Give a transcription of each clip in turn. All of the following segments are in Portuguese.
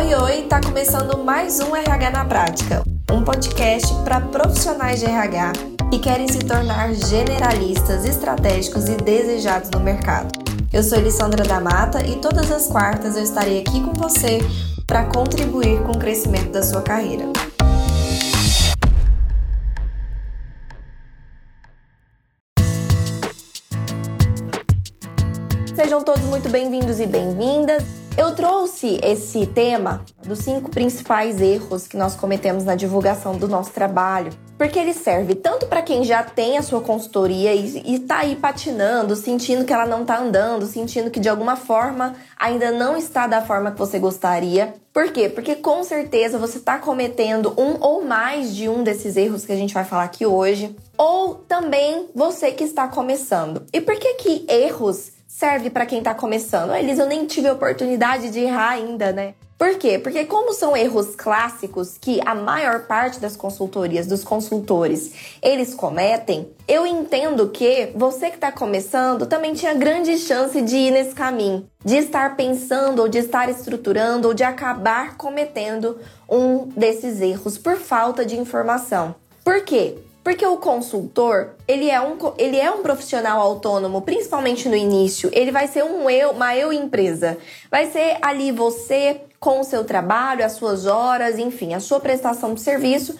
Oi, oi! Tá começando mais um RH na Prática, um podcast para profissionais de RH que querem se tornar generalistas, estratégicos e desejados no mercado. Eu sou Elissandra da Mata e todas as quartas eu estarei aqui com você para contribuir com o crescimento da sua carreira. Sejam todos muito bem-vindos e bem-vindas. Eu trouxe esse tema dos cinco principais erros que nós cometemos na divulgação do nosso trabalho, porque ele serve tanto para quem já tem a sua consultoria e, está aí patinando, sentindo que ela não está andando, sentindo que de alguma forma ainda não está da forma que você gostaria. Por quê? Porque com certeza você está cometendo um ou mais de um desses erros que a gente vai falar aqui hoje, ou também você que está começando. E por que que erros serve para quem está começando. Eles eu nem tive a oportunidade de errar ainda, né? Por quê? Porque como são erros clássicos que a maior parte das consultorias, dos consultores, eles cometem, eu entendo que você que está começando também tinha grande chance de ir nesse caminho, de estar pensando ou de estar estruturando ou de acabar cometendo um desses erros por falta de informação. Por quê? Porque o consultor, ele é um, ele é um profissional autônomo, principalmente no início. Ele vai ser um eu, uma eu empresa. Vai ser ali você com o seu trabalho, as suas horas, enfim, a sua prestação de serviço,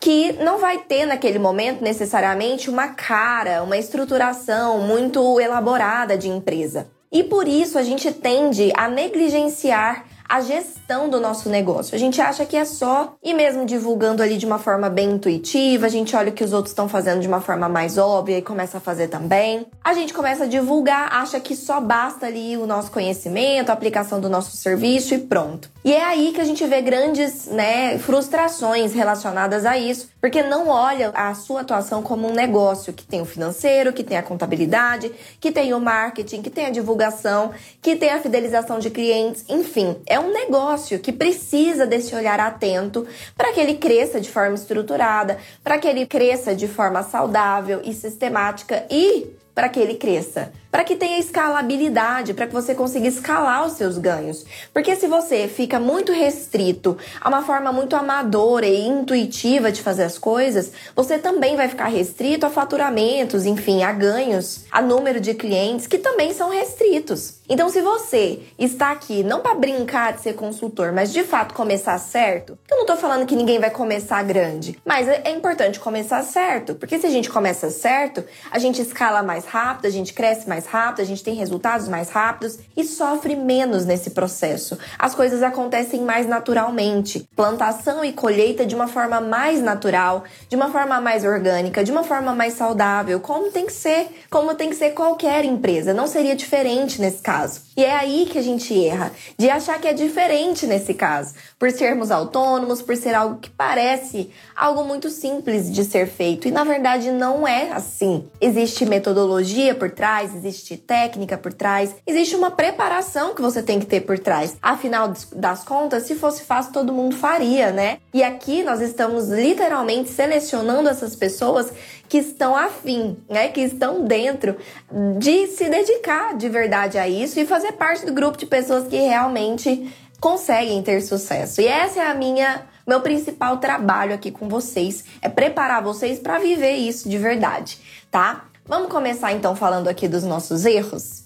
que não vai ter naquele momento necessariamente uma cara, uma estruturação muito elaborada de empresa. E por isso a gente tende a negligenciar a gestão do nosso negócio. A gente acha que é só ir mesmo divulgando ali de uma forma bem intuitiva, a gente olha o que os outros estão fazendo de uma forma mais óbvia e começa a fazer também. A gente começa a divulgar, acha que só basta ali o nosso conhecimento, a aplicação do nosso serviço e pronto. E é aí que a gente vê grandes, né, frustrações relacionadas a isso, porque não olha a sua atuação como um negócio que tem o financeiro, que tem a contabilidade, que tem o marketing, que tem a divulgação, que tem a fidelização de clientes, enfim, é um negócio que precisa desse olhar atento para que ele cresça de forma estruturada, para que ele cresça de forma saudável e sistemática e para que ele cresça para que tenha escalabilidade, para que você consiga escalar os seus ganhos. Porque se você fica muito restrito a uma forma muito amadora e intuitiva de fazer as coisas, você também vai ficar restrito a faturamentos, enfim, a ganhos, a número de clientes que também são restritos. Então, se você está aqui não para brincar de ser consultor, mas de fato começar certo, eu não tô falando que ninguém vai começar grande, mas é importante começar certo, porque se a gente começa certo, a gente escala mais rápido, a gente cresce mais mais rápido, a gente tem resultados mais rápidos e sofre menos nesse processo. As coisas acontecem mais naturalmente. Plantação e colheita de uma forma mais natural, de uma forma mais orgânica, de uma forma mais saudável, como tem que ser, como tem que ser qualquer empresa. Não seria diferente nesse caso. E é aí que a gente erra, de achar que é diferente nesse caso, por sermos autônomos, por ser algo que parece algo muito simples de ser feito e na verdade não é assim. Existe metodologia por trás, existe técnica por trás, existe uma preparação que você tem que ter por trás. Afinal das contas, se fosse fácil, todo mundo faria, né? E aqui nós estamos literalmente selecionando essas pessoas que estão afim, né, que estão dentro de se dedicar de verdade a isso e fazer parte do grupo de pessoas que realmente conseguem ter sucesso. E essa é a minha meu principal trabalho aqui com vocês, é preparar vocês para viver isso de verdade, tá? Vamos começar então falando aqui dos nossos erros?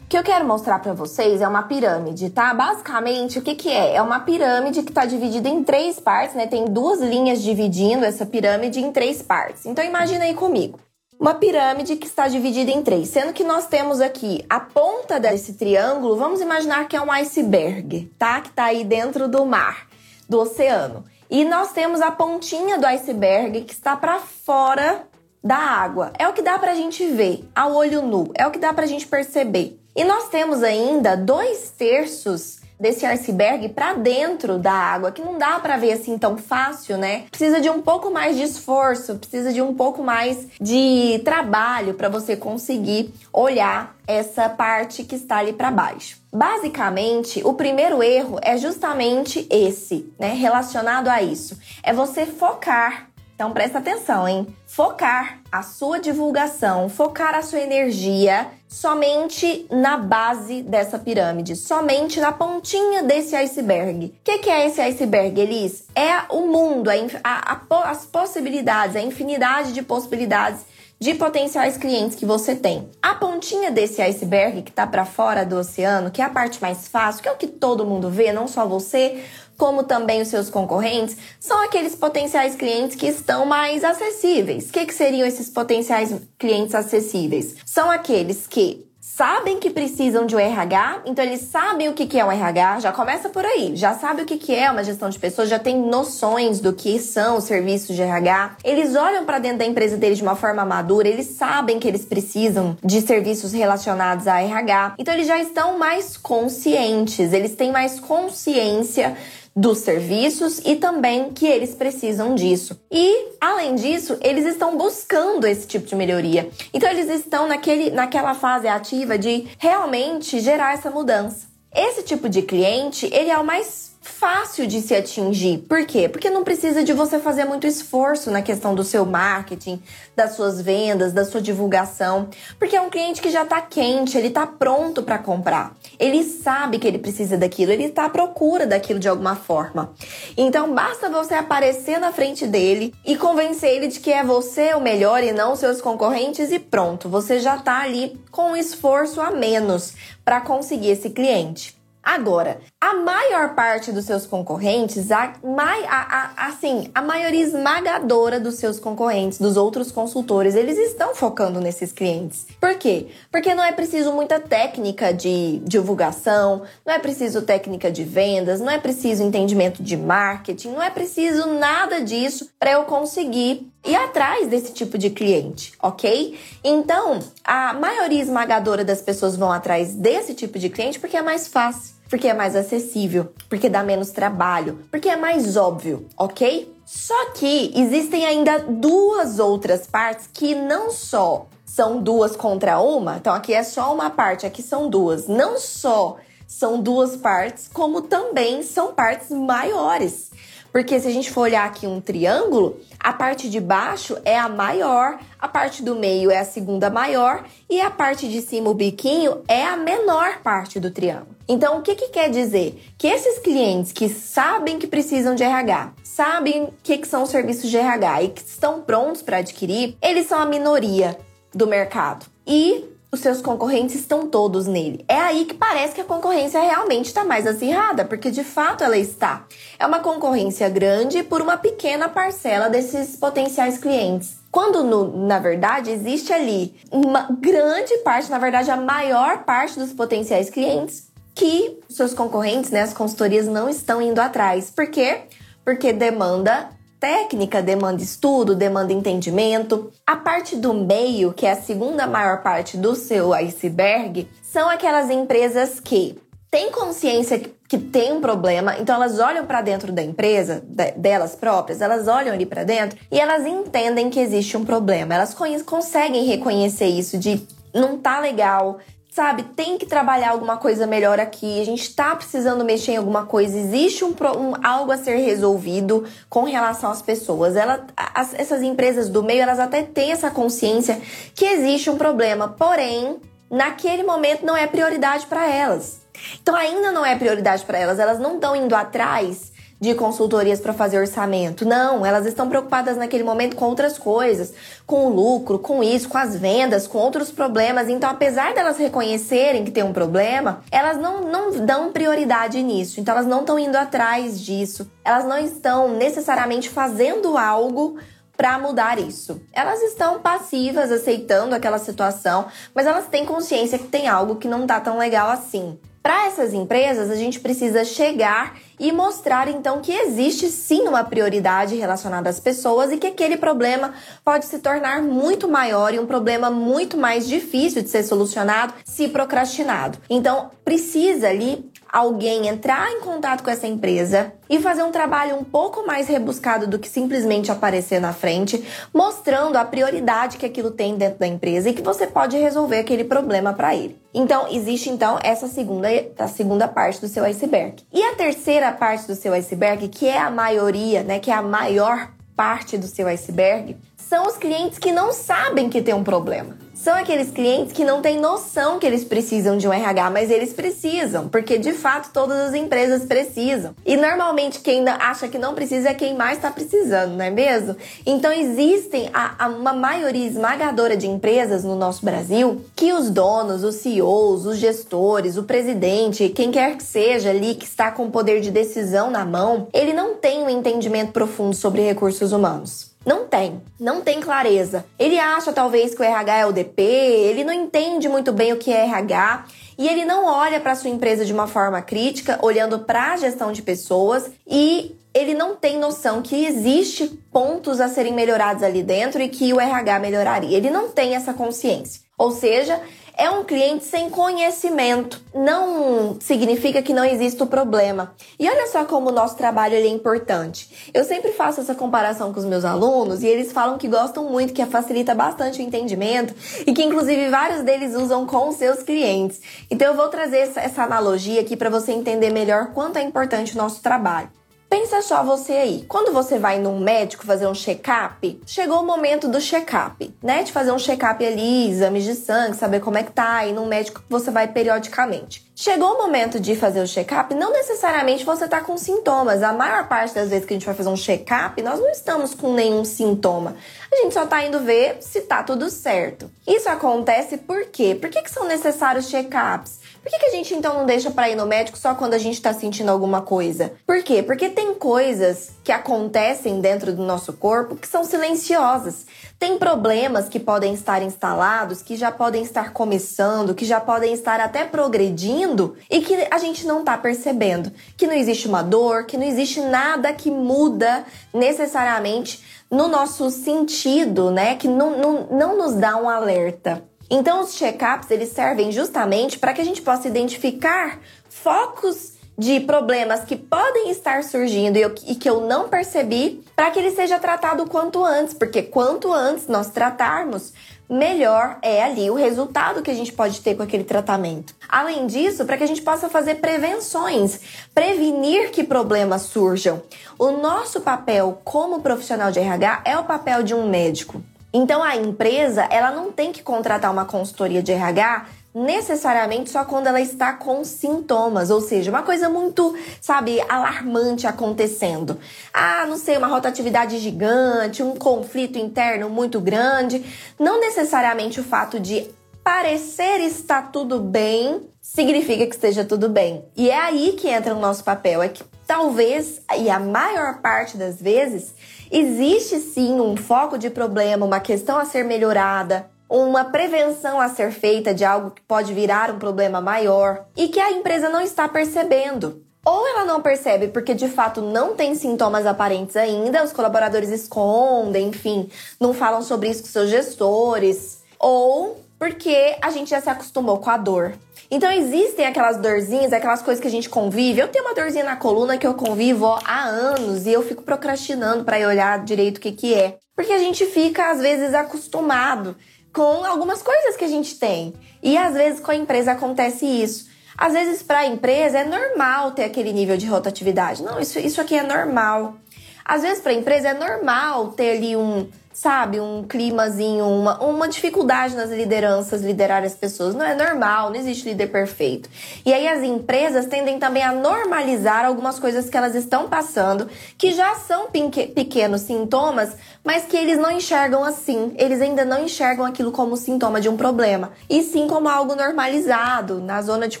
O que eu quero mostrar para vocês é uma pirâmide, tá? Basicamente, o que, que é? É uma pirâmide que está dividida em três partes, né? Tem duas linhas dividindo essa pirâmide em três partes. Então, imagina aí comigo. Uma pirâmide que está dividida em três, sendo que nós temos aqui a ponta desse triângulo, vamos imaginar que é um iceberg, tá? Que está aí dentro do mar, do oceano. E nós temos a pontinha do iceberg que está para fora da água. É o que dá para a gente ver ao olho nu, é o que dá para a gente perceber. E nós temos ainda dois terços desse iceberg para dentro da água, que não dá para ver assim tão fácil, né? Precisa de um pouco mais de esforço, precisa de um pouco mais de trabalho para você conseguir olhar essa parte que está ali para baixo. Basicamente, o primeiro erro é justamente esse, né, relacionado a isso. É você focar Então presta atenção, hein? Focar a sua divulgação, focar a sua energia somente na base dessa pirâmide, somente na pontinha desse iceberg. O que, que, é esse iceberg, Elis? É o mundo, a, a, a, as possibilidades, a infinidade de possibilidades de potenciais clientes que você tem. A pontinha desse iceberg que está para fora do oceano, que é a parte mais fácil, que é o que todo mundo vê, não só você, como também os seus concorrentes, são aqueles potenciais clientes que estão mais acessíveis. O que, que seriam esses potenciais clientes acessíveis? São aqueles que sabem que precisam de um RH, então eles sabem o que é um RH, já começa por aí, já sabe o que é uma gestão de pessoas, já tem noções do que são os serviços de RH. Eles olham para dentro da empresa deles de uma forma madura, eles sabem que eles precisam de serviços relacionados a RH, então eles já estão mais conscientes, eles têm mais consciência dos serviços e também que eles precisam disso. E, além disso, eles estão buscando esse tipo de melhoria. Então, eles estão naquele, naquela fase ativa de realmente gerar essa mudança. Esse tipo de cliente, ele é o mais fácil de se atingir. Por quê? Porque não precisa de você fazer muito esforço na questão do seu marketing, das suas vendas, da sua divulgação, porque é um cliente que já está quente, ele está pronto para comprar. Ele sabe que ele precisa daquilo, ele está à procura daquilo de alguma forma. Então basta você aparecer na frente dele e convencer ele de que é você o melhor e não seus concorrentes e pronto, você já está ali com um esforço a menos para conseguir esse cliente. Agora, a maior parte dos seus concorrentes, a, a, a, assim, a maioria esmagadora dos seus concorrentes, dos outros consultores, eles estão focando nesses clientes. Por quê? Porque não é preciso muita técnica de divulgação, não é preciso técnica de vendas, não é preciso entendimento de marketing, não é preciso nada disso para eu conseguir ir atrás desse tipo de cliente, ok? Então, a maioria esmagadora das pessoas vão atrás desse tipo de cliente porque é mais fácil porque é mais acessível, porque dá menos trabalho, porque é mais óbvio, ok? Só que existem ainda duas outras partes que não só são duas contra uma, então aqui é só uma parte, aqui são duas. Não só são duas partes, como também são partes maiores. Porque se a gente for olhar aqui um triângulo, a parte de baixo é a maior, a parte do meio é a segunda maior e a parte de cima, o biquinho, é a menor parte do triângulo. Então, o que, que quer dizer? Que esses clientes que sabem que precisam de RH, sabem o que, que são os serviços de RH e que estão prontos para adquirir, eles são a minoria do mercado. E os seus concorrentes estão todos nele. É aí que parece que a concorrência realmente está mais acirrada, porque de fato ela está. É uma concorrência grande por uma pequena parcela desses potenciais clientes. Quando, no, na verdade, existe ali uma grande parte, na verdade, a maior parte dos potenciais clientes que seus concorrentes, né, as consultorias, não estão indo atrás. Por quê? Porque demanda técnica, demanda estudo, demanda entendimento. A parte do meio, que é a segunda maior parte do seu iceberg, são aquelas empresas que têm consciência que tem um problema, então elas olham para dentro da empresa, delas próprias, elas olham ali para dentro e elas entendem que existe um problema. Elas conseguem reconhecer isso de não tá legal, sabe, tem que trabalhar alguma coisa melhor aqui, a gente tá precisando mexer em alguma coisa, existe um, um algo a ser resolvido com relação às pessoas. Ela, as, essas empresas do meio, elas até têm essa consciência que existe um problema, porém, naquele momento não é prioridade para elas. Então ainda não é prioridade para elas, elas não estão indo atrás de consultorias para fazer orçamento. Não, elas estão preocupadas naquele momento com outras coisas, com o lucro, com isso, com as vendas, com outros problemas. Então, apesar delas reconhecerem que tem um problema, elas não, não dão prioridade nisso. Então, elas não estão indo atrás disso. Elas não estão necessariamente fazendo algo para mudar isso. Elas estão passivas, aceitando aquela situação, mas elas têm consciência que tem algo que não tá tão legal assim. Para essas empresas, a gente precisa chegar e mostrar então que existe sim uma prioridade relacionada às pessoas e que aquele problema pode se tornar muito maior e um problema muito mais difícil de ser solucionado se procrastinado. Então, precisa ali alguém entrar em contato com essa empresa e fazer um trabalho um pouco mais rebuscado do que simplesmente aparecer na frente, mostrando a prioridade que aquilo tem dentro da empresa e que você pode resolver aquele problema para ele. Então, existe então essa segunda, a segunda parte do seu iceberg. E a terceira parte do seu iceberg, que é a maioria, né, que é a maior parte do seu iceberg são os clientes que não sabem que tem um problema. São aqueles clientes que não têm noção que eles precisam de um RH, mas eles precisam, porque de fato todas as empresas precisam. E normalmente quem acha que não precisa é quem mais está precisando, não é mesmo? Então existem a, a, uma maioria esmagadora de empresas no nosso Brasil que os donos, os CEOs, os gestores, o presidente, quem quer que seja ali que está com o poder de decisão na mão, ele não tem um entendimento profundo sobre recursos humanos. Não tem, não tem clareza. Ele acha talvez que o RH é o DP, ele não entende muito bem o que é RH e ele não olha para sua empresa de uma forma crítica, olhando para a gestão de pessoas e ele não tem noção que existe pontos a serem melhorados ali dentro e que o RH melhoraria. Ele não tem essa consciência. Ou seja, é um cliente sem conhecimento. Não significa que não exista o problema. E olha só como o nosso trabalho é importante. Eu sempre faço essa comparação com os meus alunos e eles falam que gostam muito, que facilita bastante o entendimento e que inclusive vários deles usam com os seus clientes. Então eu vou trazer essa analogia aqui para você entender melhor quanto é importante o nosso trabalho. Pensa só você aí, quando você vai num médico fazer um check-up, chegou o momento do check-up, né? De fazer um check-up ali, exames de sangue, saber como é que tá, e num médico que você vai periodicamente. Chegou o momento de fazer o check-up, não necessariamente você tá com sintomas. A maior parte das vezes que a gente vai fazer um check-up, nós não estamos com nenhum sintoma. A gente só tá indo ver se tá tudo certo. Isso acontece por quê? Por que, que são necessários check-ups? Por que, que a gente então não deixa para ir no médico só quando a gente tá sentindo alguma coisa? Por quê? Porque tem coisas que acontecem dentro do nosso corpo que são silenciosas. Tem problemas que podem estar instalados, que já podem estar começando, que já podem estar até progredindo e que a gente não tá percebendo. Que não existe uma dor, que não existe nada que muda necessariamente no nosso sentido, né? Que não, não, não nos dá um alerta. Então, os check-ups eles servem justamente para que a gente possa identificar focos de problemas que podem estar surgindo e, que eu não percebi, para que ele seja tratado quanto antes, porque quanto antes nós tratarmos, melhor é ali o resultado que a gente pode ter com aquele tratamento. Além disso, para que a gente possa fazer prevenções, prevenir que problemas surjam. O nosso papel como profissional de RH é o papel de um médico. Então a empresa, ela não tem que contratar uma consultoria de RH necessariamente só quando ela está com sintomas, ou seja, uma coisa muito, sabe, alarmante acontecendo. Ah, não sei, uma rotatividade gigante, um conflito interno muito grande. Não necessariamente o fato de parecer estar tudo bem significa que esteja tudo bem. E é aí que entra o nosso papel, é que talvez, e a maior parte das vezes, existe sim um foco de problema, uma questão a ser melhorada, uma prevenção a ser feita de algo que pode virar um problema maior e que a empresa não está percebendo. Ou ela não percebe porque de fato não tem sintomas aparentes ainda, os colaboradores escondem, enfim, não falam sobre isso com seus gestores, ou porque a gente já se acostumou com a dor. Então existem aquelas dorzinhas, aquelas coisas que a gente convive. Eu tenho uma dorzinha na coluna que eu convivo ó, há anos e eu fico procrastinando para olhar direito o que que é. Porque a gente fica às vezes acostumado com algumas coisas que a gente tem. E às vezes com a empresa acontece isso. Às vezes para a empresa é normal ter aquele nível de rotatividade. Não, isso, isso aqui é normal. Às vezes para a empresa é normal ter ali um sabe, um climazinho, uma, uma dificuldade nas lideranças liderar as pessoas. Não é normal, não existe líder perfeito. E aí as empresas tendem também a normalizar algumas coisas que elas estão passando, que já são pequenos sintomas, mas que eles não enxergam assim. Eles ainda não enxergam aquilo como sintoma de um problema, e sim como algo normalizado, na zona de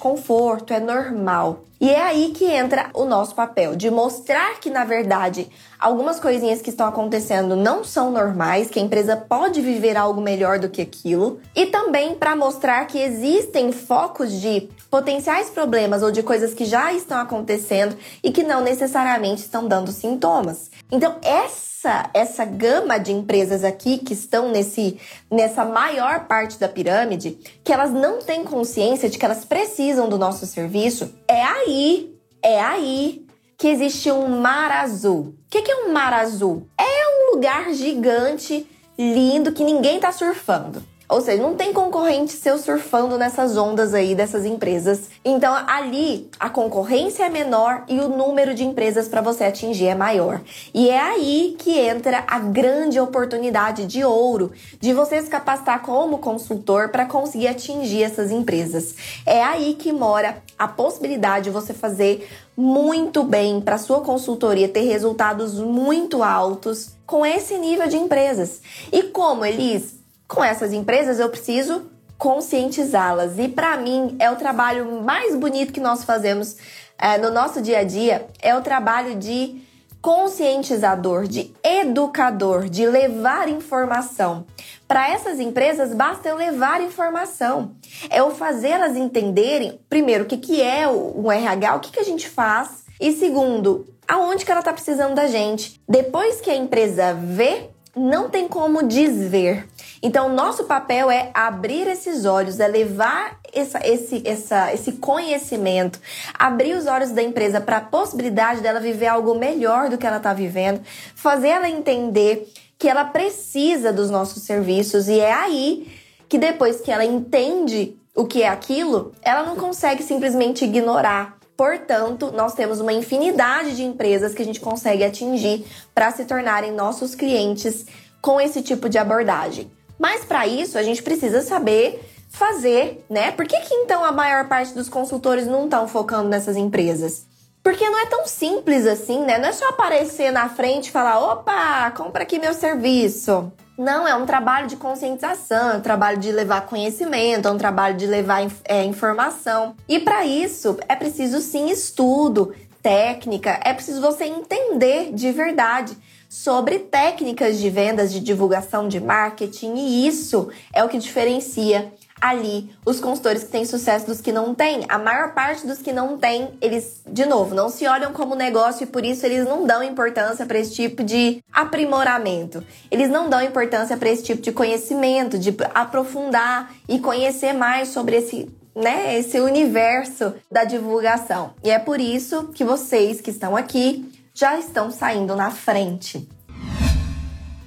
conforto, é normal. E é aí que entra o nosso papel, de mostrar que, na verdade, algumas coisinhas que estão acontecendo não são normais, que a empresa pode viver algo melhor do que aquilo, e também para mostrar que existem focos de potenciais problemas ou de coisas que já estão acontecendo e que não necessariamente estão dando sintomas. Então, essa essa gama de empresas aqui que estão nesse nessa maior parte da pirâmide, que elas não têm consciência de que elas precisam do nosso serviço, é aí, é aí que existe um mar azul. O que, é um mar azul? É um lugar gigante, lindo, que ninguém está surfando. Ou seja, não tem concorrente seu surfando nessas ondas aí dessas empresas. Então ali a concorrência é menor e o número de empresas para você atingir é maior. E é aí que entra a grande oportunidade de ouro de você se capacitar como consultor para conseguir atingir essas empresas. É aí que mora a possibilidade de você fazer muito bem para sua consultoria ter resultados muito altos com esse nível de empresas. E como, Elis? Com essas empresas eu preciso conscientizá-las. E para mim é o trabalho mais bonito que nós fazemos é, no nosso dia a dia é o trabalho de conscientizador, de educador, de levar informação. Para essas empresas, basta eu levar informação. É eu fazê-las entenderem, primeiro, o que, que é o RH, o que, que a gente faz, e segundo, aonde que ela está precisando da gente. Depois que a empresa vê, não tem como desver. Então, nosso papel é abrir esses olhos, é levar essa, esse, essa, esse conhecimento, abrir os olhos da empresa para a possibilidade dela viver algo melhor do que ela está vivendo, fazer ela entender que ela precisa dos nossos serviços e é aí que depois que ela entende o que é aquilo, ela não consegue simplesmente ignorar. Portanto, nós temos uma infinidade de empresas que a gente consegue atingir para se tornarem nossos clientes com esse tipo de abordagem. Mas para isso, a gente precisa saber fazer, né? Por que, que então a maior parte dos consultores não estão focando nessas empresas? Porque não é tão simples assim, né? Não é só aparecer na frente e falar: opa, compra aqui meu serviço. Não, é um trabalho de conscientização, é um trabalho de levar conhecimento, é um trabalho de levar é, informação. E para isso é preciso sim estudo, técnica, é preciso você entender de verdade sobre técnicas de vendas, de divulgação, de marketing, e isso é o que diferencia ali os consultores que têm sucesso dos que não têm. A maior parte dos que não têm, eles, de novo, não se olham como negócio e por isso eles não dão importância para esse tipo de aprimoramento. Eles não dão importância para esse tipo de conhecimento, de aprofundar e conhecer mais sobre esse né, esse universo da divulgação. E é por isso que vocês que estão aqui já estão saindo na frente.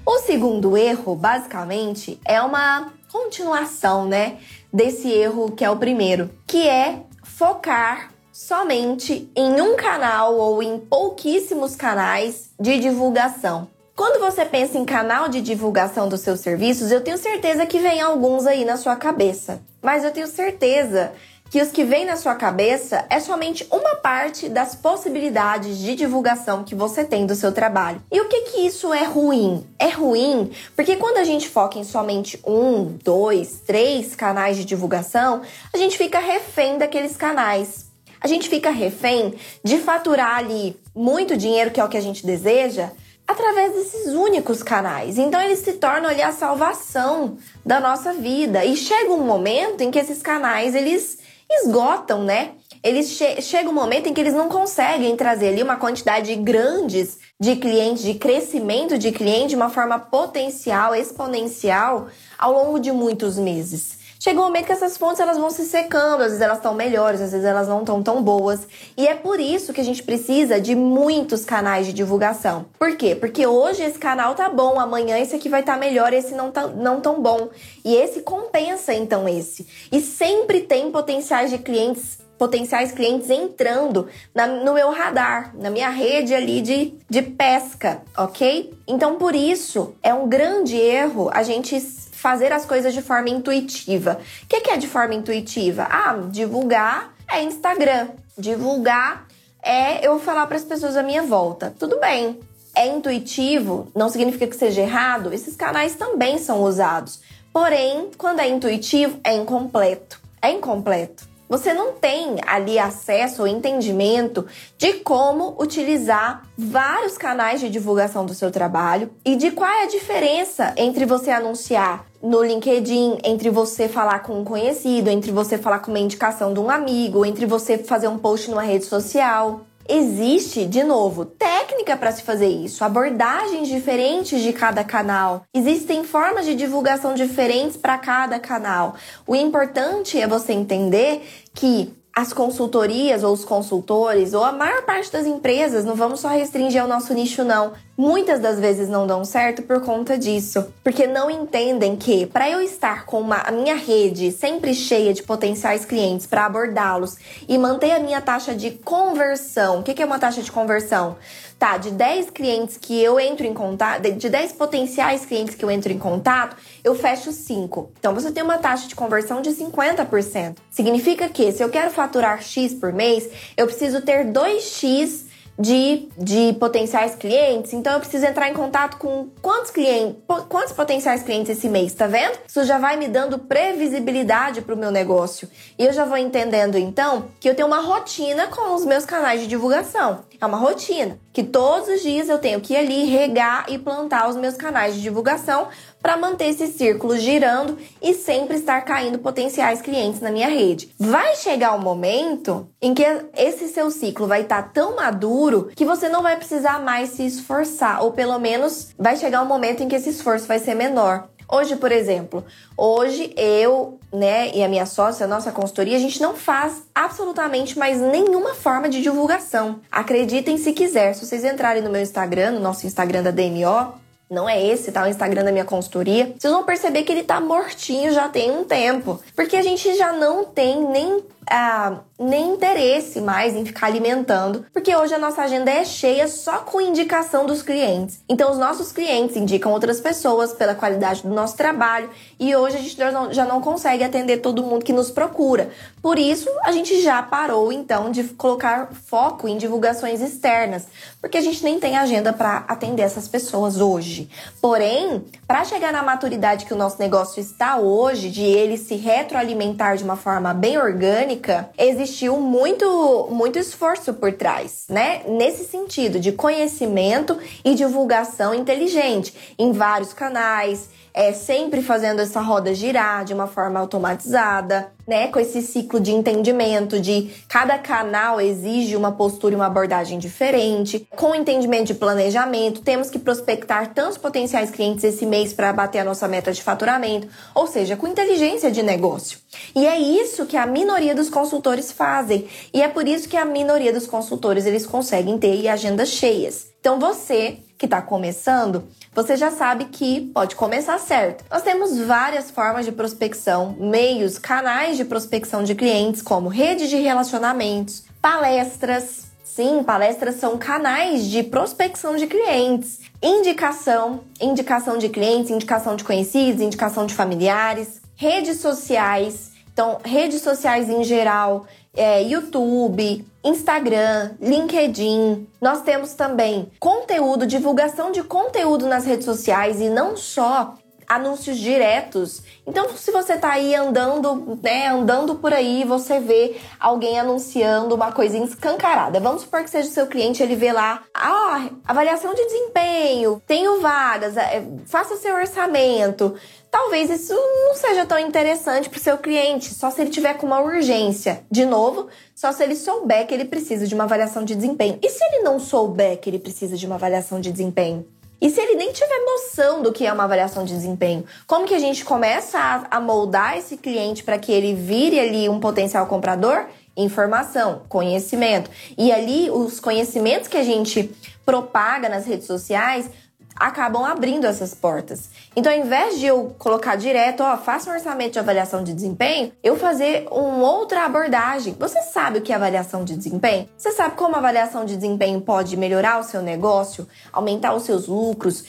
O segundo erro, basicamente, é uma continuação, né, desse erro que é o primeiro, que é focar somente em um canal ou em pouquíssimos canais de divulgação. Quando você pensa em canal de divulgação dos seus serviços, eu tenho certeza que vem alguns aí na sua cabeça. Mas eu tenho certeza que os que vêm na sua cabeça é somente uma parte das possibilidades de divulgação que você tem do seu trabalho. E o que que isso é ruim? É ruim porque quando a gente foca em somente um, dois, três canais de divulgação, a gente fica refém daqueles canais. A gente fica refém de faturar ali muito dinheiro, que é o que a gente deseja, através desses únicos canais. Então eles se tornam ali a salvação da nossa vida. E chega um momento em que esses canais eles esgotam, né? Eles che chega um momento em que eles não conseguem trazer ali uma quantidade grandes de clientes, de crescimento de cliente de uma forma potencial, exponencial ao longo de muitos meses. Chega um momento que essas fontes elas vão se secando, às vezes elas estão melhores, às vezes elas não estão tão boas. E é por isso que a gente precisa de muitos canais de divulgação. Por quê? Porque hoje esse canal tá bom, amanhã esse aqui vai estar tá melhor, esse não tá não tão bom. E esse compensa então esse. E sempre tem potenciais de clientes potenciais clientes entrando na, no meu radar, na minha rede ali de, de pesca, ok? Então, por isso, é um grande erro a gente fazer as coisas de forma intuitiva. O que é de forma intuitiva? Ah, divulgar é Instagram. Divulgar é eu falar para as pessoas à minha volta. Tudo bem. É intuitivo, não significa que seja errado. Esses canais também são usados. Porém, quando é intuitivo, é incompleto. É incompleto você não tem ali acesso ou entendimento de como utilizar vários canais de divulgação do seu trabalho e de qual é a diferença entre você anunciar no LinkedIn, entre você falar com um conhecido, entre você falar com uma indicação de um amigo, entre você fazer um post numa rede social. Existe, de novo, técnica para se fazer isso, abordagens diferentes de cada canal. Existem formas de divulgação diferentes para cada canal. O importante é você entender que as consultorias ou os consultores ou a maior parte das empresas, não vamos só restringir ao nosso nicho não. Muitas das vezes não dão certo por conta disso, porque não entendem que para eu estar com uma, a minha rede sempre cheia de potenciais clientes para abordá-los e manter a minha taxa de conversão. O que é uma taxa de conversão? Tá, de 10 clientes que eu entro em contato, de 10 potenciais clientes que eu entro em contato, eu fecho 5. Então você tem uma taxa de conversão de 50%. Significa que se eu quero faturar X por mês, eu preciso ter 2X de, de potenciais clientes. Então eu preciso entrar em contato com quantos clientes, quantos potenciais clientes esse mês, tá vendo? Isso já vai me dando previsibilidade para o meu negócio. E eu já vou entendendo então que eu tenho uma rotina com os meus canais de divulgação. É uma rotina que todos os dias eu tenho que ir ali regar e plantar os meus canais de divulgação para manter esse círculo girando e sempre estar caindo potenciais clientes na minha rede. Vai chegar o um momento em que esse seu ciclo vai estar tá tão maduro que você não vai precisar mais se esforçar, ou pelo menos vai chegar um momento em que esse esforço vai ser menor. Hoje, por exemplo, hoje eu, né, e a minha sócia, a nossa consultoria, a gente não faz absolutamente mais nenhuma forma de divulgação. Acreditem se quiser. Se vocês entrarem no meu Instagram, no nosso Instagram da DMO, não é esse, tá? O Instagram da minha consultoria. Vocês vão perceber que ele tá mortinho já tem um tempo. Porque a gente já não tem nem ah, nem interesse mais em ficar alimentando, porque hoje a nossa agenda é cheia só com indicação dos clientes. Então, os nossos clientes indicam outras pessoas pela qualidade do nosso trabalho e hoje a gente já não, consegue atender todo mundo que nos procura. Por isso, a gente já parou então de colocar foco em divulgações externas, porque a gente nem tem agenda para atender essas pessoas hoje. Porém, para chegar na maturidade que o nosso negócio está hoje, de ele se retroalimentar de uma forma bem orgânica, existiu muito, muito esforço por trás, né? Nesse sentido de conhecimento e divulgação inteligente em vários canais, é, sempre fazendo essa roda girar de uma forma automatizada, né? Com esse ciclo de entendimento de cada canal exige uma postura e uma abordagem diferente. Com entendimento de planejamento, temos que prospectar tantos potenciais clientes esse mês para bater a nossa meta de faturamento, ou seja, com inteligência de negócio. E é isso que a minoria dos consultores fazem. E é por isso que a minoria dos consultores eles conseguem ter agendas cheias. Então você que está começando, você já sabe que pode começar certo. Nós temos várias formas de prospecção, meios, canais de prospecção de clientes, como redes de relacionamentos, palestras. Sim, palestras são canais de prospecção de clientes, indicação, indicação de clientes, indicação de conhecidos, indicação de familiares, redes sociais. Então, redes sociais em geral, é, YouTube, Instagram, LinkedIn. Nós temos também conteúdo, divulgação de conteúdo nas redes sociais e não só anúncios diretos. Então, se você tá aí andando, né, andando por aí, você vê alguém anunciando uma coisa escancarada. Vamos supor que seja o seu cliente, ele vê lá, ah, avaliação de desempenho, tenho vagas, é, faça seu orçamento. Talvez isso não seja tão interessante para o seu cliente, só se ele tiver com uma urgência. De novo, só se ele souber que ele precisa de uma avaliação de desempenho. E se ele não souber que ele precisa de uma avaliação de desempenho? E se ele nem tiver noção do que é uma avaliação de desempenho, como que a gente começa a, a moldar esse cliente para que ele vire ali um potencial comprador? Informação, conhecimento. E ali os conhecimentos que a gente propaga nas redes sociais acabam abrindo essas portas. Então, ao invés de eu colocar direto, ó, faça um orçamento de avaliação de desempenho, eu fazer uma outra abordagem. Você sabe o que é avaliação de desempenho? Você sabe como a avaliação de desempenho pode melhorar o seu negócio, aumentar os seus lucros,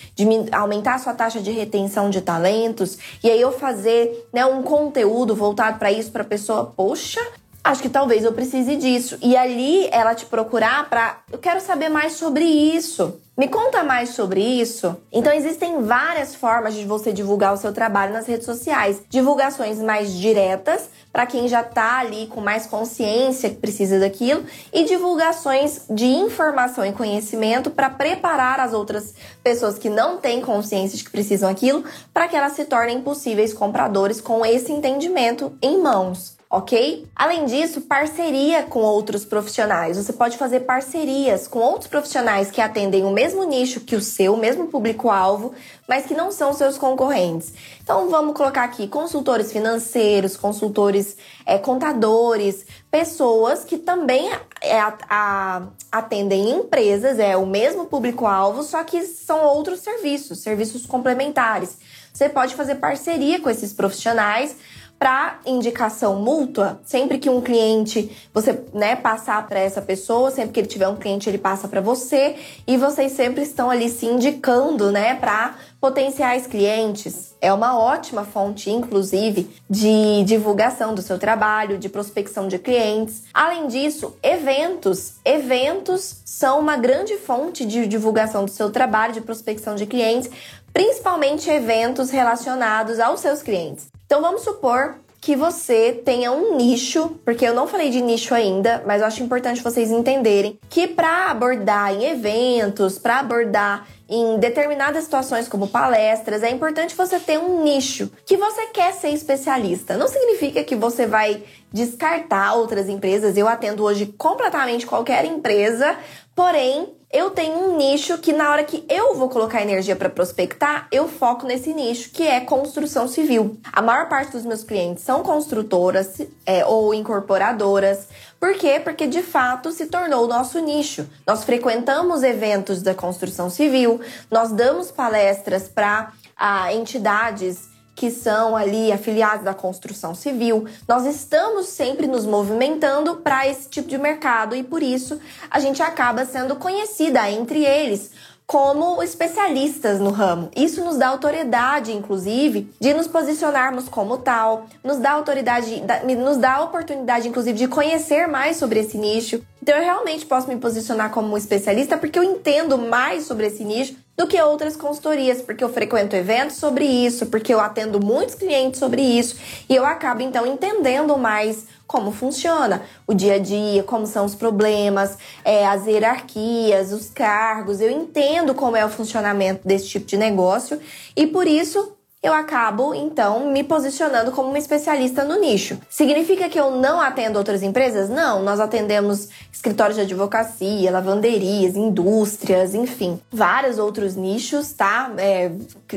aumentar a sua taxa de retenção de talentos? E aí eu fazer né, um conteúdo voltado para isso, para a pessoa, poxa, acho que talvez eu precise disso. E ali ela te procurar para, eu quero saber mais sobre isso. Me conta mais sobre isso. Então existem várias formas de você divulgar o seu trabalho nas redes sociais. Divulgações mais diretas para quem já está ali com mais consciência que precisa daquilo e divulgações de informação e conhecimento para preparar as outras pessoas que não têm consciência de que precisam aquilo para que elas se tornem possíveis compradores com esse entendimento em mãos. Ok? Além disso, parceria com outros profissionais. Você pode fazer parcerias com outros profissionais que atendem o mesmo nicho que o seu, o mesmo público-alvo, mas que não são seus concorrentes. Então, vamos colocar aqui consultores financeiros, consultores é, contadores, pessoas que também é, a, a, atendem empresas, é o mesmo público-alvo, só que são outros serviços, serviços complementares. Você pode fazer parceria com esses profissionais para indicação mútua, sempre que um cliente você né, passar para essa pessoa, sempre que ele tiver um cliente ele passa para você e vocês sempre estão ali se indicando, né, para potenciais clientes. É uma ótima fonte, inclusive, de divulgação do seu trabalho, de prospecção de clientes. Além disso, eventos. Eventos são uma grande fonte de divulgação do seu trabalho, de prospecção de clientes, principalmente eventos relacionados aos seus clientes. Então vamos supor que você tenha um nicho, porque eu não falei de nicho ainda, mas eu acho importante vocês entenderem que para abordar em eventos, para abordar em determinadas situações como palestras, é importante você ter um nicho que você quer ser especialista. Não significa que você vai descartar outras empresas. Eu atendo hoje completamente qualquer empresa, porém eu tenho um nicho que na hora que eu vou colocar energia para prospectar, eu foco nesse nicho, que é construção civil. A maior parte dos meus clientes são construtoras é, ou incorporadoras. Por quê? Porque de fato se tornou o nosso nicho. Nós frequentamos eventos da construção civil, nós damos palestras para ah, entidades que são ali afiliados da construção civil. Nós estamos sempre nos movimentando para esse tipo de mercado e por isso a gente acaba sendo conhecida entre eles como especialistas no ramo. Isso nos dá autoridade, inclusive, de nos posicionarmos como tal, nos dá autoridade, nos dá a oportunidade, inclusive, de conhecer mais sobre esse nicho. Então, eu realmente posso me posicionar como um especialista porque eu entendo mais sobre esse nicho do que outras consultorias, porque eu frequento eventos sobre isso, porque eu atendo muitos clientes sobre isso e eu acabo então entendendo mais como funciona o dia a dia, como são os problemas, é, as hierarquias, os cargos. Eu entendo como é o funcionamento desse tipo de negócio e por isso eu acabo então me posicionando como uma especialista no nicho. Significa que eu não atendo outras empresas? Não, nós atendemos escritórios de advocacia, lavanderias, indústrias, enfim, vários outros nichos, tá? É,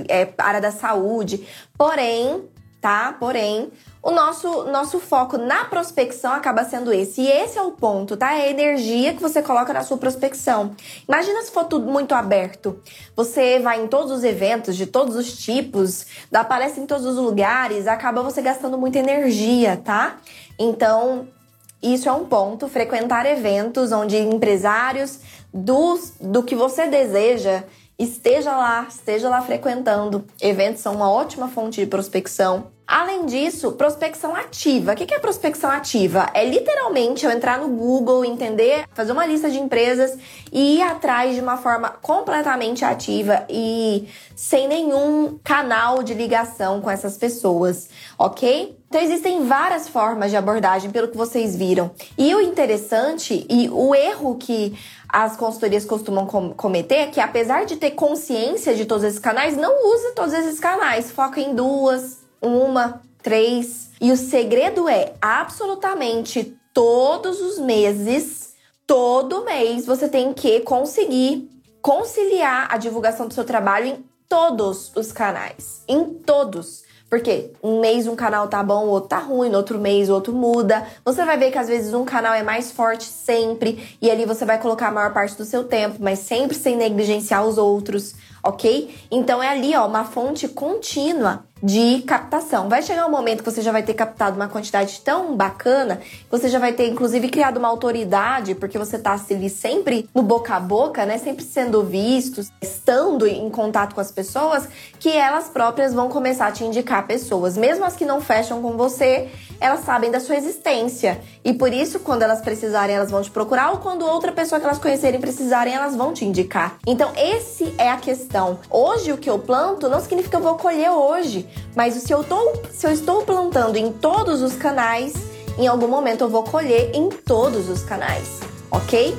é área da saúde. Porém, tá? Porém, o nosso, nosso foco na prospecção acaba sendo esse. E esse é o ponto, tá? É a energia que você coloca na sua prospecção. Imagina se for tudo muito aberto. Você vai em todos os eventos, de todos os tipos, dá palestra em todos os lugares, acaba você gastando muita energia, tá? Então, isso é um ponto. Frequentar eventos onde empresários do, do que você deseja esteja lá, esteja lá frequentando. Eventos são uma ótima fonte de prospecção. Além disso, prospecção ativa. O que é prospecção ativa? É literalmente eu entrar no Google, entender, fazer uma lista de empresas e ir atrás de uma forma completamente ativa e sem nenhum canal de ligação com essas pessoas, ok? Então existem várias formas de abordagem, pelo que vocês viram. E o interessante e o erro que as consultorias costumam com cometer que, apesar de ter consciência de todos esses canais, não usa todos esses canais. Foca em duas, uma, três. E o segredo é absolutamente todos os meses, todo mês, você tem que conseguir conciliar a divulgação do seu trabalho em todos os canais. Em todos. Porque um mês um canal tá bom, o outro tá ruim, no outro mês o outro muda. Você vai ver que às vezes um canal é mais forte sempre e ali você vai colocar a maior parte do seu tempo, mas sempre sem negligenciar os outros, ok? Então é ali, ó, uma fonte contínua de captação. Vai chegar um momento que você já vai ter captado uma quantidade tão bacana, você já vai ter inclusive criado uma autoridade, porque você tá ali sempre no boca a boca, né, sempre sendo visto, estando em contato com as pessoas, que elas próprias vão começar a te indicar pessoas, mesmo as que não fecham com você, elas sabem da sua existência. E por isso, quando elas precisarem, elas vão te procurar, ou quando outra pessoa que elas conhecerem precisarem, elas vão te indicar. Então, esse é a questão. Hoje, o que eu planto não significa que eu vou colher hoje, mas se eu, tô, se eu estou plantando em todos os canais, em algum momento eu vou colher em todos os canais, ok?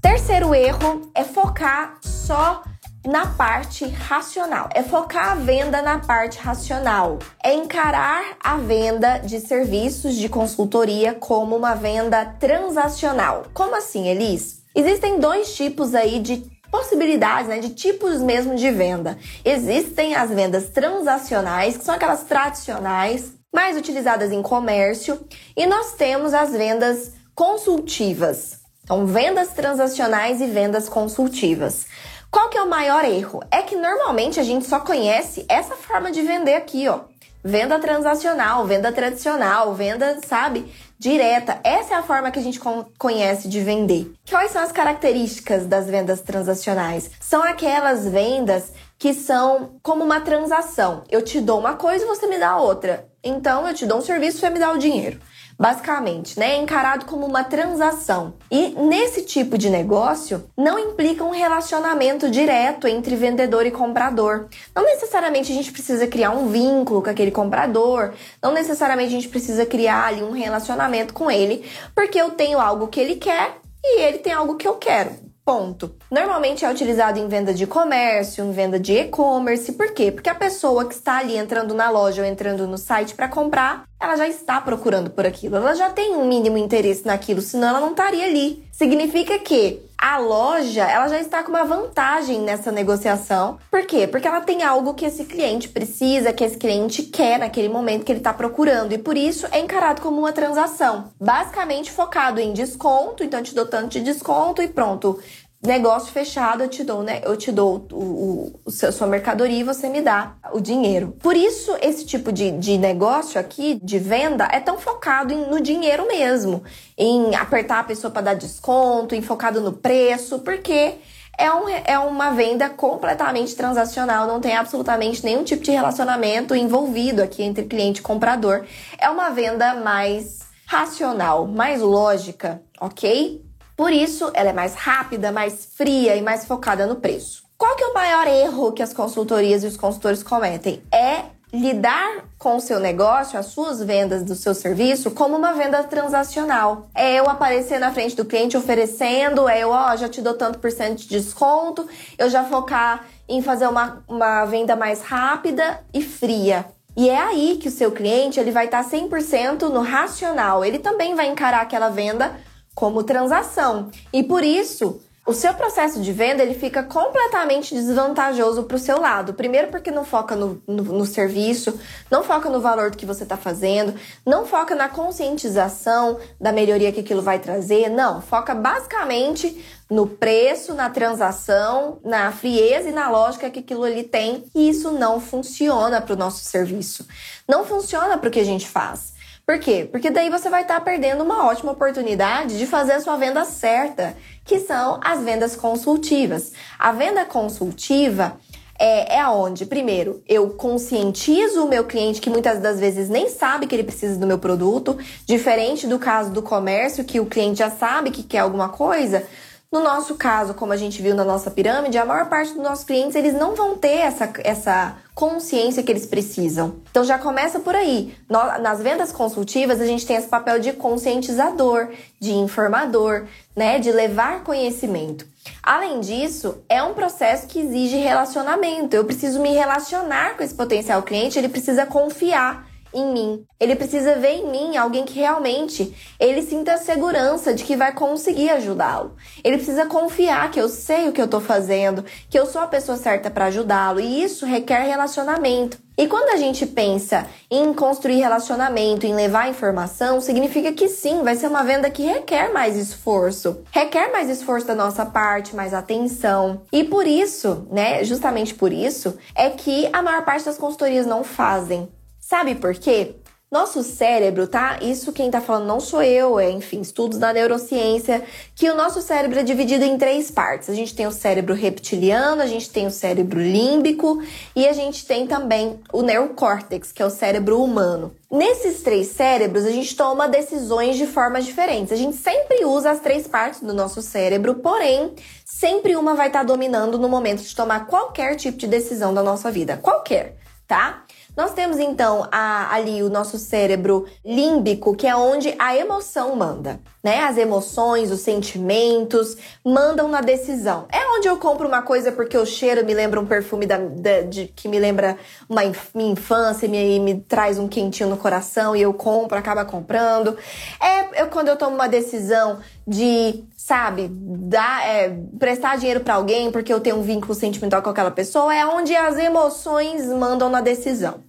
Terceiro erro é focar só na parte racional. É focar a venda na parte racional. É encarar a venda de serviços de consultoria como uma venda transacional. Como assim, Elis? Existem dois tipos aí de possibilidades, né, de tipos mesmo de venda. Existem as vendas transacionais, que são aquelas tradicionais, mais utilizadas em comércio, e nós temos as vendas consultivas. Então, vendas transacionais e vendas consultivas. Qual que é o maior erro? É que normalmente a gente só conhece essa forma de vender aqui, ó. Venda transacional, venda tradicional, venda, sabe, direta. Essa é a forma que a gente conhece de vender. Quais são as características das vendas transacionais? São aquelas vendas que são como uma transação. Eu te dou uma coisa e você me dá outra. Então eu te dou um serviço e você me dá o dinheiro basicamente, né? É encarado como uma transação. E nesse tipo de negócio não implica um relacionamento direto entre vendedor e comprador. Não necessariamente a gente precisa criar um vínculo com aquele comprador, não necessariamente a gente precisa criar ali um relacionamento com ele, porque eu tenho algo que ele quer e ele tem algo que eu quero. Ponto. Normalmente é utilizado em venda de comércio, em venda de e-commerce. Por quê? Porque a pessoa que está ali entrando na loja ou entrando no site para comprar, ela já está procurando por aquilo. Ela já tem um mínimo interesse naquilo, senão ela não estaria ali. Significa que a loja, ela já está com uma vantagem nessa negociação. Por quê? Porque ela tem algo que esse cliente precisa, que esse cliente quer naquele momento que ele está procurando. E por isso é encarado como uma transação. Basicamente focado em desconto, então te dou tanto de desconto e pronto negócio fechado, eu te dou, né? Eu te dou o, o, o seu, sua mercadoria e você me dá o dinheiro. Por isso, esse tipo de, de negócio aqui, de venda, é tão focado em, no dinheiro mesmo, em apertar a pessoa para dar desconto, em focado no preço, porque é, um, é uma venda completamente transacional, não tem absolutamente nenhum tipo de relacionamento envolvido aqui entre cliente e comprador. É uma venda mais racional, mais lógica, ok? Por isso, ela é mais rápida, mais fria e mais focada no preço. Qual que é o maior erro que as consultorias e os consultores cometem? É lidar com o seu negócio, as suas vendas do seu serviço, como uma venda transacional. É eu aparecer na frente do cliente oferecendo, é eu, ó, já te dou tanto por cento de desconto, eu já focar em fazer uma, uma venda mais rápida e fria. E é aí que o seu cliente ele vai estar 100% no racional. Ele também vai encarar aquela venda como transação. E por isso, o seu processo de venda ele fica completamente desvantajoso para o seu lado. Primeiro, porque não foca no, no, no serviço, não foca no valor do que você está fazendo, não foca na conscientização da melhoria que aquilo vai trazer. Não, foca basicamente no preço, na transação, na frieza e na lógica que aquilo ali tem. E isso não funciona para o nosso serviço. Não funciona para o que a gente faz. Por quê? Porque daí você vai estar tá perdendo uma ótima oportunidade de fazer a sua venda certa, que são as vendas consultivas. A venda consultiva é, é aonde, primeiro, eu conscientizo o meu cliente que muitas das vezes nem sabe que ele precisa do meu produto, diferente do caso do comércio, que o cliente já sabe que quer alguma coisa. No nosso caso, como a gente viu na nossa pirâmide, a maior parte dos nossos clientes eles não vão ter essa, essa consciência que eles precisam. Então já começa por aí. Nas vendas consultivas, a gente tem esse papel de conscientizador, de informador, né? De levar conhecimento. Além disso, é um processo que exige relacionamento. Eu preciso me relacionar com esse potencial cliente, ele precisa confiar em mim. Ele precisa ver em mim alguém que realmente ele sinta a segurança de que vai conseguir ajudá-lo. Ele precisa confiar que eu sei o que eu tô fazendo, que eu sou a pessoa certa para ajudá-lo, e isso requer relacionamento. E quando a gente pensa em construir relacionamento, em levar informação, significa que sim, vai ser uma venda que requer mais esforço. Requer mais esforço da nossa parte, mais atenção. E por isso, né, justamente por isso, é que a maior parte das consultorias não fazem. Sabe por quê? Nosso cérebro, tá? Isso quem tá falando não sou eu, é, enfim, estudos da neurociência, que o nosso cérebro é dividido em três partes. A gente tem o cérebro reptiliano, a gente tem o cérebro límbico e a gente tem também o neocórtex, que é o cérebro humano. Nesses três cérebros, a gente toma decisões de formas diferentes. A gente sempre usa as três partes do nosso cérebro, porém, sempre uma vai estar tá dominando no momento de tomar qualquer tipo de decisão da nossa vida. Qualquer tá? Nós temos então a, ali o nosso cérebro límbico, que é onde a emoção manda, né? As emoções, os sentimentos mandam na decisão. É onde eu compro uma coisa porque o cheiro me lembra um perfume da, da de, que me lembra uma minha infância, me, me traz um quentinho no coração e eu compro, acaba comprando. É eu, quando eu tomo uma decisão de, sabe, dar, é, prestar dinheiro para alguém porque eu tenho um vínculo sentimental com aquela pessoa, é onde as emoções mandam na decisão.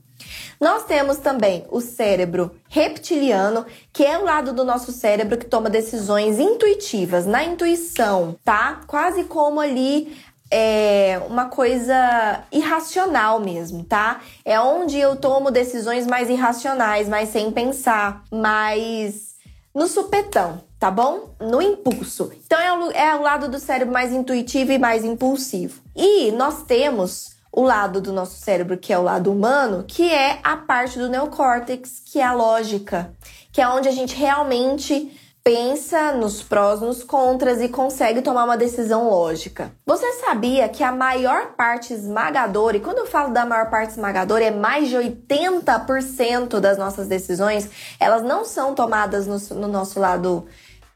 Nós temos também o cérebro reptiliano, que é o lado do nosso cérebro que toma decisões intuitivas, na intuição, tá? Quase como ali é uma coisa irracional mesmo, tá? É onde eu tomo decisões mais irracionais, mais sem pensar, mais no supetão, tá bom? No impulso. Então é o, é o lado do cérebro mais intuitivo e mais impulsivo. E nós temos o lado do nosso cérebro, que é o lado humano, que é a parte do neocórtex, que é a lógica, que é onde a gente realmente pensa nos prós, nos contras e consegue tomar uma decisão lógica. Você sabia que a maior parte esmagadora, e quando eu falo da maior parte esmagadora, é mais de 80% das nossas decisões, elas não são tomadas no, no nosso lado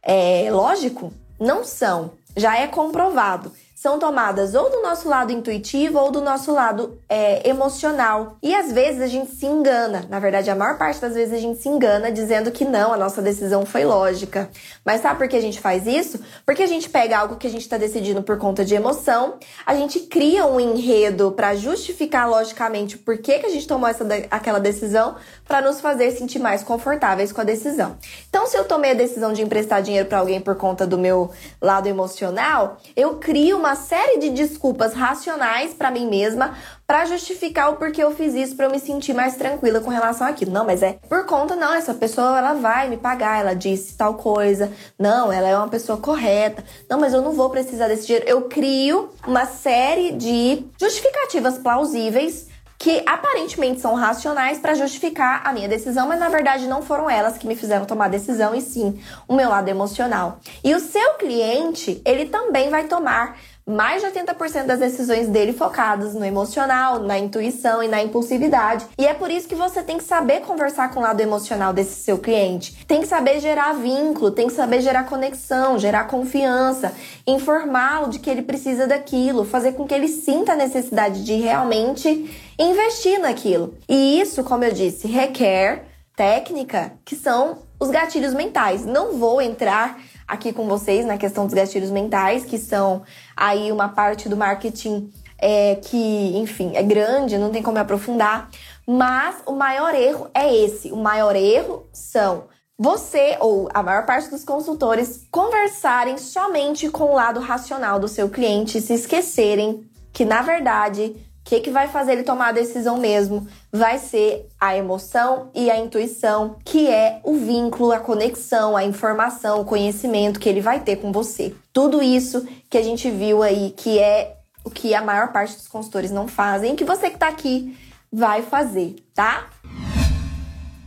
é, lógico? Não são. Já é comprovado são tomadas ou do nosso lado intuitivo ou do nosso lado é, emocional. E às vezes a gente se engana. Na verdade, a maior parte das vezes a gente se engana dizendo que não, a nossa decisão foi lógica. Mas sabe por que a gente faz isso? Porque a gente pega algo que a gente está decidindo por conta de emoção, a gente cria um enredo para justificar logicamente por que, que a gente tomou essa, aquela decisão para nos fazer sentir mais confortáveis com a decisão. Então, se eu tomei a decisão de emprestar dinheiro para alguém por conta do meu lado emocional, eu crio uma série de desculpas racionais para mim mesma para justificar o porquê eu fiz isso para eu me sentir mais tranquila com relação àquilo. Não, mas é por conta não, essa pessoa ela vai me pagar, ela disse tal coisa. Não, ela é uma pessoa correta. Não, mas eu não vou precisar desse dinheiro. Eu crio uma série de justificativas plausíveis que aparentemente são racionais para justificar a minha decisão, mas na verdade não foram elas que me fizeram tomar a decisão e sim o meu lado emocional. E o seu cliente, ele também vai tomar mais de 80% das decisões dele focadas no emocional, na intuição e na impulsividade. E é por isso que você tem que saber conversar com o lado emocional desse seu cliente. Tem que saber gerar vínculo, tem que saber gerar conexão, gerar confiança, informá-lo de que ele precisa daquilo, fazer com que ele sinta a necessidade de realmente investir naquilo. E isso, como eu disse, requer técnica que são os gatilhos mentais. Não vou entrar aqui com vocês na questão dos gatilhos mentais, que são aí uma parte do marketing é, que, enfim, é grande, não tem como aprofundar. Mas o maior erro é esse. O maior erro são você ou a maior parte dos consultores conversarem somente com o lado racional do seu cliente e se esquecerem que, na verdade, o que, que vai fazer ele tomar a decisão mesmo? Vai ser a emoção e a intuição, que é o vínculo, a conexão, a informação, o conhecimento que ele vai ter com você. Tudo isso que a gente viu aí, que é o que a maior parte dos consultores não fazem, que você que está aqui vai fazer, tá?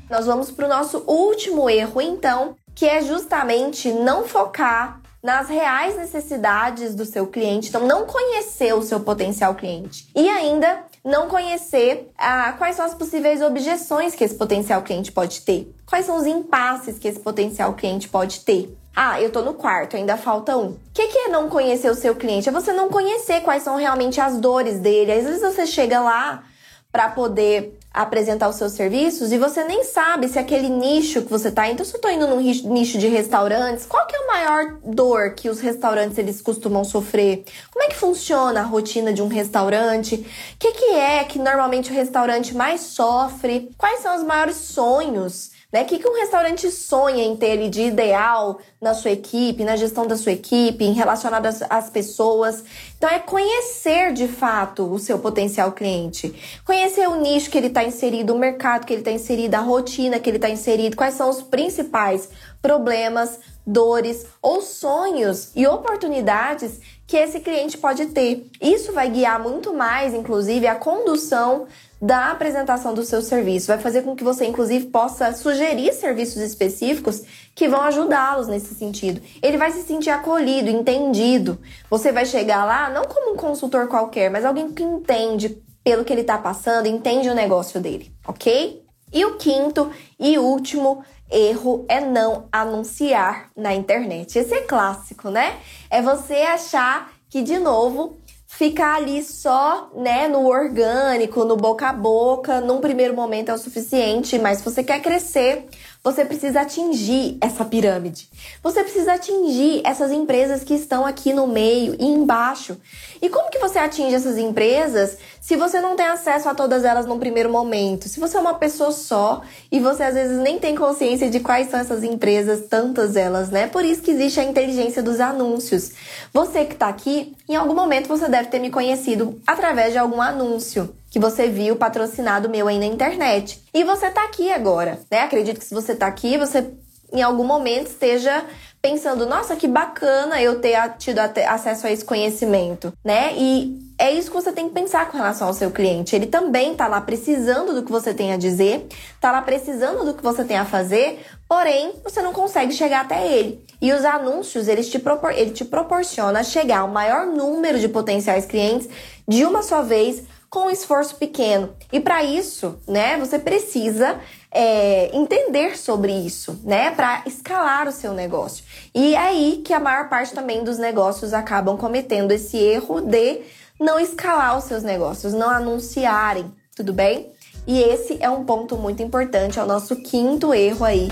Nós vamos para o nosso último erro, então, que é justamente não focar nas reais necessidades do seu cliente, então não conhecer o seu potencial cliente e ainda não conhecer ah, quais são as possíveis objeções que esse potencial cliente pode ter, quais são os impasses que esse potencial cliente pode ter. Ah, eu tô no quarto, ainda falta um. O que, que é não conhecer o seu cliente? É você não conhecer quais são realmente as dores dele. Às vezes você chega lá para poder apresentar os seus serviços e você nem sabe se aquele nicho que você tá. Então, se eu tô indo num nicho de restaurantes, qual que é a maior dor que os restaurantes eles costumam sofrer? Como é que funciona a rotina de um restaurante? O que, que é que normalmente o restaurante mais sofre? Quais são os maiores sonhos? Né? O que, que um restaurante sonha em ter ele de ideal na sua equipe, na gestão da sua equipe, em relacionado às, às pessoas? Então, é conhecer de fato o seu potencial cliente. Conhecer o nicho que ele está inserido, o mercado que ele está inserido, a rotina que ele está inserido, quais são os principais problemas, dores ou sonhos e oportunidades que esse cliente pode ter. Isso vai guiar muito mais, inclusive, a condução da apresentação do seu serviço. Vai fazer com que você, inclusive, possa sugerir serviços específicos que vão ajudá-los nesse sentido. Ele vai se sentir acolhido, entendido. Você vai chegar lá não como um consultor qualquer, mas alguém que entende pelo que ele está passando, entende o negócio dele, ok? E o quinto e último erro é não anunciar na internet. Esse é clássico, né? É você achar que, de novo, ficar ali só, né, no orgânico, no boca a boca, num primeiro momento é o suficiente, mas se você quer crescer, você precisa atingir essa pirâmide. Você precisa atingir essas empresas que estão aqui no meio e embaixo. E como que você atinge essas empresas se você não tem acesso a todas elas num primeiro momento? Se você é uma pessoa só e você às vezes nem tem consciência de quais são essas empresas, tantas elas, né? Por isso que existe a inteligência dos anúncios. Você que está aqui, em algum momento você deve ter me conhecido através de algum anúncio que você viu patrocinado meu aí na internet. E você tá aqui agora, né? Acredito que se você tá aqui, você em algum momento esteja pensando, nossa, que bacana eu ter tido acesso a esse conhecimento, né? E é isso que você tem que pensar com relação ao seu cliente. Ele também tá lá precisando do que você tem a dizer, tá lá precisando do que você tem a fazer, porém você não consegue chegar até ele. E os anúncios, eles te, propor ele te proporciona chegar ao maior número de potenciais clientes de uma só vez com um esforço pequeno. E para isso, né, você precisa é, entender sobre isso, né, para escalar o seu negócio. E é aí que a maior parte também dos negócios acabam cometendo esse erro de não escalar os seus negócios, não anunciarem, tudo bem? E esse é um ponto muito importante, é o nosso quinto erro aí,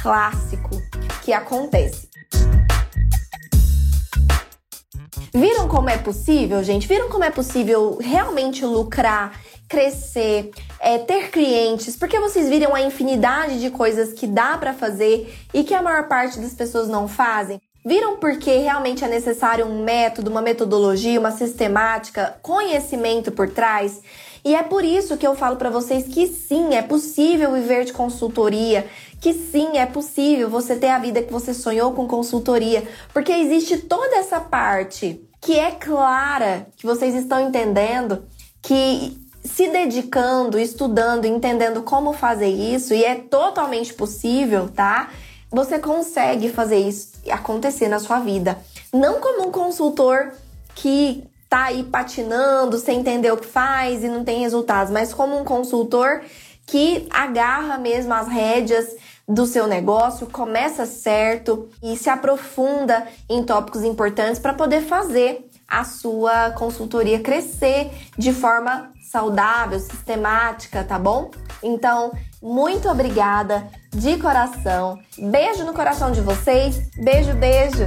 clássico, que acontece. Viram como é possível, gente? Viram como é possível realmente lucrar, crescer, é, ter clientes? Porque vocês viram a infinidade de coisas que dá para fazer e que a maior parte das pessoas não fazem? Viram porque realmente é necessário um método, uma metodologia, uma sistemática, conhecimento por trás? E é por isso que eu falo para vocês que sim, é possível viver de consultoria, que sim, é possível você ter a vida que você sonhou com consultoria, porque existe toda essa parte que é clara, que vocês estão entendendo, que se dedicando, estudando, entendendo como fazer isso, e é totalmente possível, tá? Você consegue fazer isso acontecer na sua vida. Não como um consultor que tá aí patinando, sem entender o que faz e não tem resultados, mas como um consultor que agarra mesmo as rédeas do seu negócio, começa certo e se aprofunda em tópicos importantes para poder fazer a sua consultoria crescer de forma saudável, sistemática, tá bom? Então, muito obrigada de coração. Beijo no coração de vocês. Beijo, beijo.